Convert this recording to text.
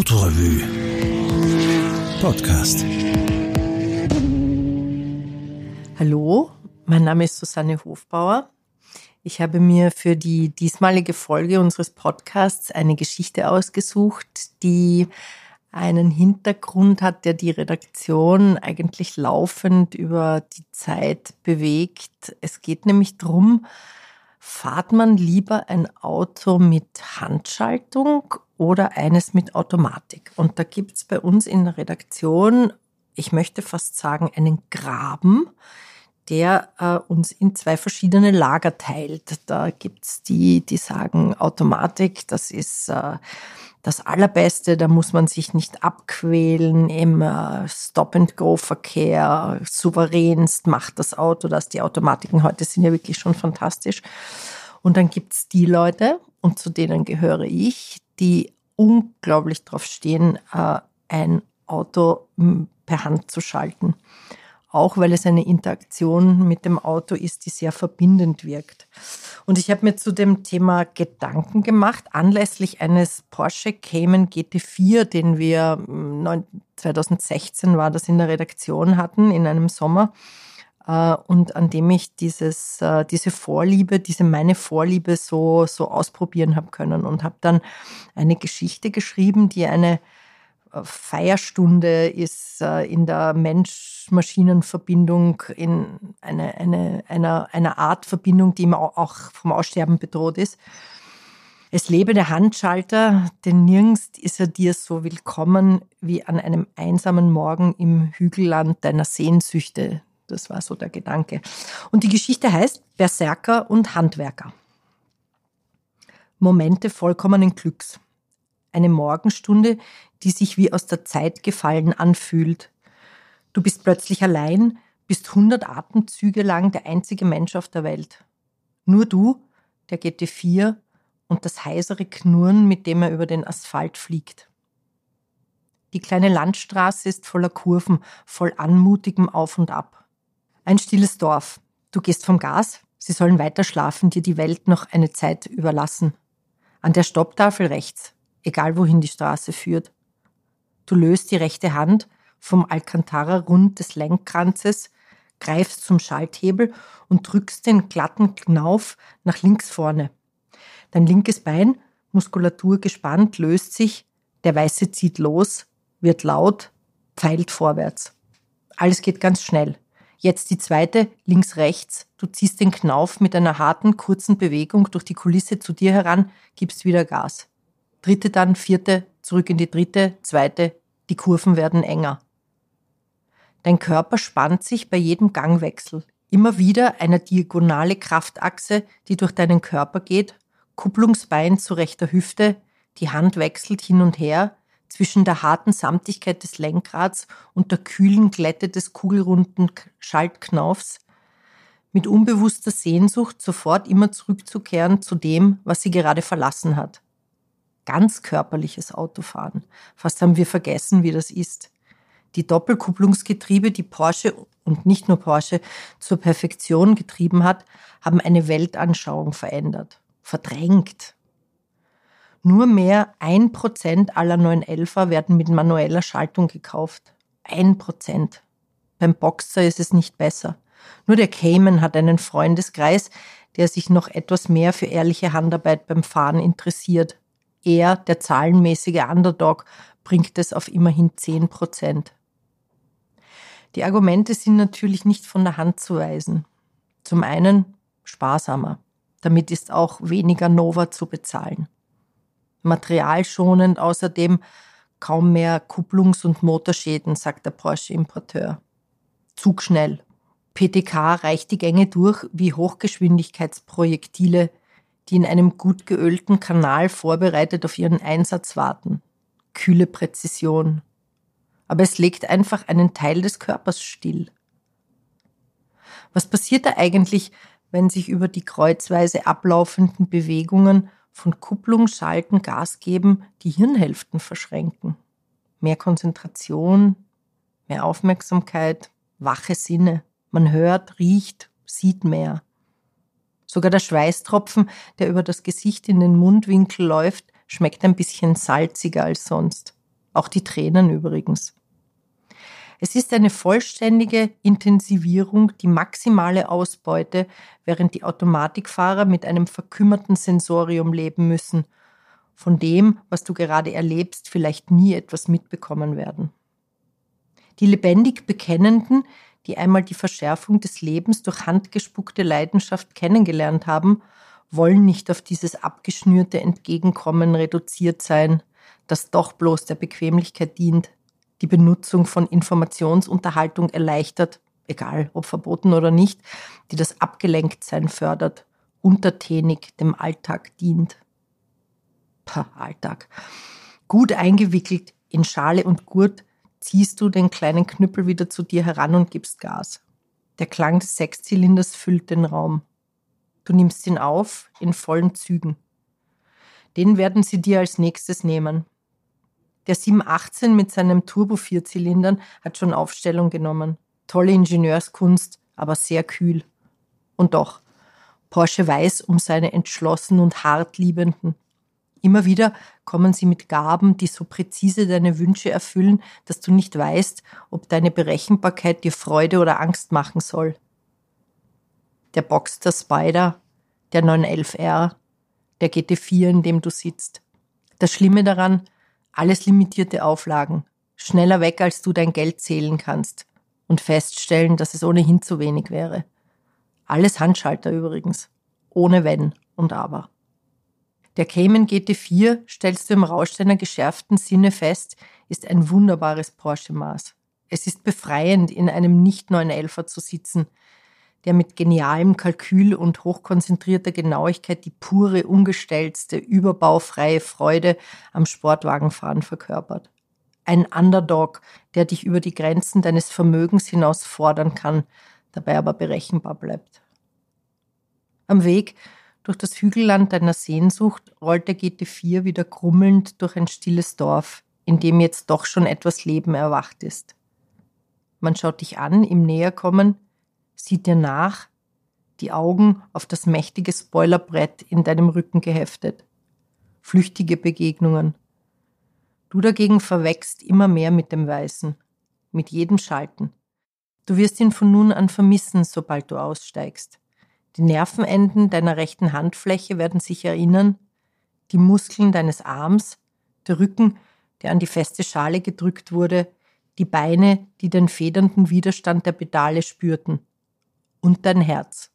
Autorevue Podcast. Hallo, mein Name ist Susanne Hofbauer. Ich habe mir für die diesmalige Folge unseres Podcasts eine Geschichte ausgesucht, die einen Hintergrund hat, der die Redaktion eigentlich laufend über die Zeit bewegt. Es geht nämlich darum, fahrt man lieber ein Auto mit Handschaltung oder eines mit Automatik? Und da gibt es bei uns in der Redaktion, ich möchte fast sagen, einen Graben, der äh, uns in zwei verschiedene Lager teilt. Da gibt es die, die sagen, Automatik, das ist äh, das Allerbeste, da muss man sich nicht abquälen im äh, Stop-and-Go-Verkehr. Souveränst macht das Auto das. Die Automatiken heute sind ja wirklich schon fantastisch. Und dann gibt's die Leute, und zu denen gehöre ich, die unglaublich drauf stehen, äh, ein Auto per Hand zu schalten auch weil es eine Interaktion mit dem Auto ist, die sehr verbindend wirkt. Und ich habe mir zu dem Thema Gedanken gemacht, anlässlich eines Porsche Cayman GT4, den wir 2016 hm, war das in der Redaktion hatten, in einem Sommer. Äh, und an dem ich dieses, äh, diese Vorliebe, diese meine Vorliebe so, so ausprobieren habe können und habe dann eine Geschichte geschrieben, die eine Feierstunde ist äh, in der Mensch-Maschinen-Verbindung in eine, eine, einer, einer Art Verbindung, die auch vom Aussterben bedroht ist. Es lebe der Handschalter, denn nirgends ist er dir so willkommen wie an einem einsamen Morgen im Hügelland deiner Sehnsüchte. Das war so der Gedanke. Und die Geschichte heißt Berserker und Handwerker. Momente vollkommenen Glücks eine Morgenstunde, die sich wie aus der Zeit gefallen anfühlt. Du bist plötzlich allein, bist hundert Atemzüge lang der einzige Mensch auf der Welt. Nur du, der GT4 und das heisere Knurren, mit dem er über den Asphalt fliegt. Die kleine Landstraße ist voller Kurven, voll anmutigem Auf und Ab. Ein stilles Dorf. Du gehst vom Gas, sie sollen weiter schlafen, dir die Welt noch eine Zeit überlassen. An der Stopptafel rechts egal wohin die Straße führt. Du löst die rechte Hand vom Alcantara-Rund des Lenkkranzes, greifst zum Schalthebel und drückst den glatten Knauf nach links vorne. Dein linkes Bein, Muskulatur gespannt, löst sich, der Weiße zieht los, wird laut, pfeilt vorwärts. Alles geht ganz schnell. Jetzt die zweite, links, rechts. Du ziehst den Knauf mit einer harten, kurzen Bewegung durch die Kulisse zu dir heran, gibst wieder Gas dritte dann, vierte, zurück in die dritte, zweite, die Kurven werden enger. Dein Körper spannt sich bei jedem Gangwechsel. Immer wieder eine diagonale Kraftachse, die durch deinen Körper geht, Kupplungsbein zu rechter Hüfte, die Hand wechselt hin und her zwischen der harten Samtigkeit des Lenkrads und der kühlen Glätte des kugelrunden Schaltknaufs, mit unbewusster Sehnsucht sofort immer zurückzukehren zu dem, was sie gerade verlassen hat ganz körperliches Autofahren. Fast haben wir vergessen, wie das ist. Die Doppelkupplungsgetriebe, die Porsche und nicht nur Porsche zur Perfektion getrieben hat, haben eine Weltanschauung verändert, verdrängt. Nur mehr ein Prozent aller 911er werden mit manueller Schaltung gekauft. Ein Prozent. Beim Boxer ist es nicht besser. Nur der Cayman hat einen Freundeskreis, der sich noch etwas mehr für ehrliche Handarbeit beim Fahren interessiert. Er, der zahlenmäßige Underdog, bringt es auf immerhin 10 Prozent. Die Argumente sind natürlich nicht von der Hand zu weisen. Zum einen sparsamer. Damit ist auch weniger Nova zu bezahlen. Materialschonend außerdem kaum mehr Kupplungs- und Motorschäden, sagt der Porsche-Importeur. Zugschnell. PTK reicht die Gänge durch wie Hochgeschwindigkeitsprojektile die in einem gut geölten Kanal vorbereitet auf ihren Einsatz warten. Kühle Präzision. Aber es legt einfach einen Teil des Körpers still. Was passiert da eigentlich, wenn sich über die kreuzweise ablaufenden Bewegungen von Kupplung, Schalten, Gas geben die Hirnhälften verschränken? Mehr Konzentration, mehr Aufmerksamkeit, wache Sinne. Man hört, riecht, sieht mehr. Sogar der Schweißtropfen, der über das Gesicht in den Mundwinkel läuft, schmeckt ein bisschen salziger als sonst. Auch die Tränen übrigens. Es ist eine vollständige Intensivierung, die maximale Ausbeute, während die Automatikfahrer mit einem verkümmerten Sensorium leben müssen, von dem, was du gerade erlebst, vielleicht nie etwas mitbekommen werden. Die lebendig Bekennenden, die einmal die Verschärfung des Lebens durch handgespuckte Leidenschaft kennengelernt haben, wollen nicht auf dieses abgeschnürte Entgegenkommen reduziert sein, das doch bloß der Bequemlichkeit dient, die Benutzung von Informationsunterhaltung erleichtert, egal ob verboten oder nicht, die das Abgelenktsein fördert, untertänig dem Alltag dient. Pah, Alltag. Gut eingewickelt in Schale und Gurt ziehst du den kleinen Knüppel wieder zu dir heran und gibst Gas. Der Klang des Sechszylinders füllt den Raum. Du nimmst ihn auf in vollen Zügen. Den werden sie dir als nächstes nehmen. Der 718 mit seinem Turbo-Vierzylindern hat schon Aufstellung genommen. Tolle Ingenieurskunst, aber sehr kühl. Und doch, Porsche weiß um seine entschlossen und hart Liebenden. Immer wieder kommen sie mit Gaben, die so präzise deine Wünsche erfüllen, dass du nicht weißt, ob deine Berechenbarkeit dir Freude oder Angst machen soll. Der Boxster Spider, der 911R, der GT4, in dem du sitzt. Das Schlimme daran, alles limitierte Auflagen. Schneller weg, als du dein Geld zählen kannst. Und feststellen, dass es ohnehin zu wenig wäre. Alles Handschalter übrigens. Ohne Wenn und Aber. Der Cayman GT4, stellst du im Rausch deiner geschärften Sinne fest, ist ein wunderbares Porsche-Maß. Es ist befreiend, in einem nicht 911er zu sitzen, der mit genialem Kalkül und hochkonzentrierter Genauigkeit die pure, ungestellte, überbaufreie Freude am Sportwagenfahren verkörpert. Ein Underdog, der dich über die Grenzen deines Vermögens hinaus fordern kann, dabei aber berechenbar bleibt. Am Weg durch das Hügelland deiner Sehnsucht rollt der GT4 wieder grummelnd durch ein stilles Dorf, in dem jetzt doch schon etwas Leben erwacht ist. Man schaut dich an im Näherkommen, sieht dir nach, die Augen auf das mächtige Spoilerbrett in deinem Rücken geheftet. Flüchtige Begegnungen. Du dagegen verwächst immer mehr mit dem Weißen, mit jedem Schalten. Du wirst ihn von nun an vermissen, sobald du aussteigst. Die Nervenenden deiner rechten Handfläche werden sich erinnern, die Muskeln deines Arms, der Rücken, der an die feste Schale gedrückt wurde, die Beine, die den federnden Widerstand der Pedale spürten und dein Herz.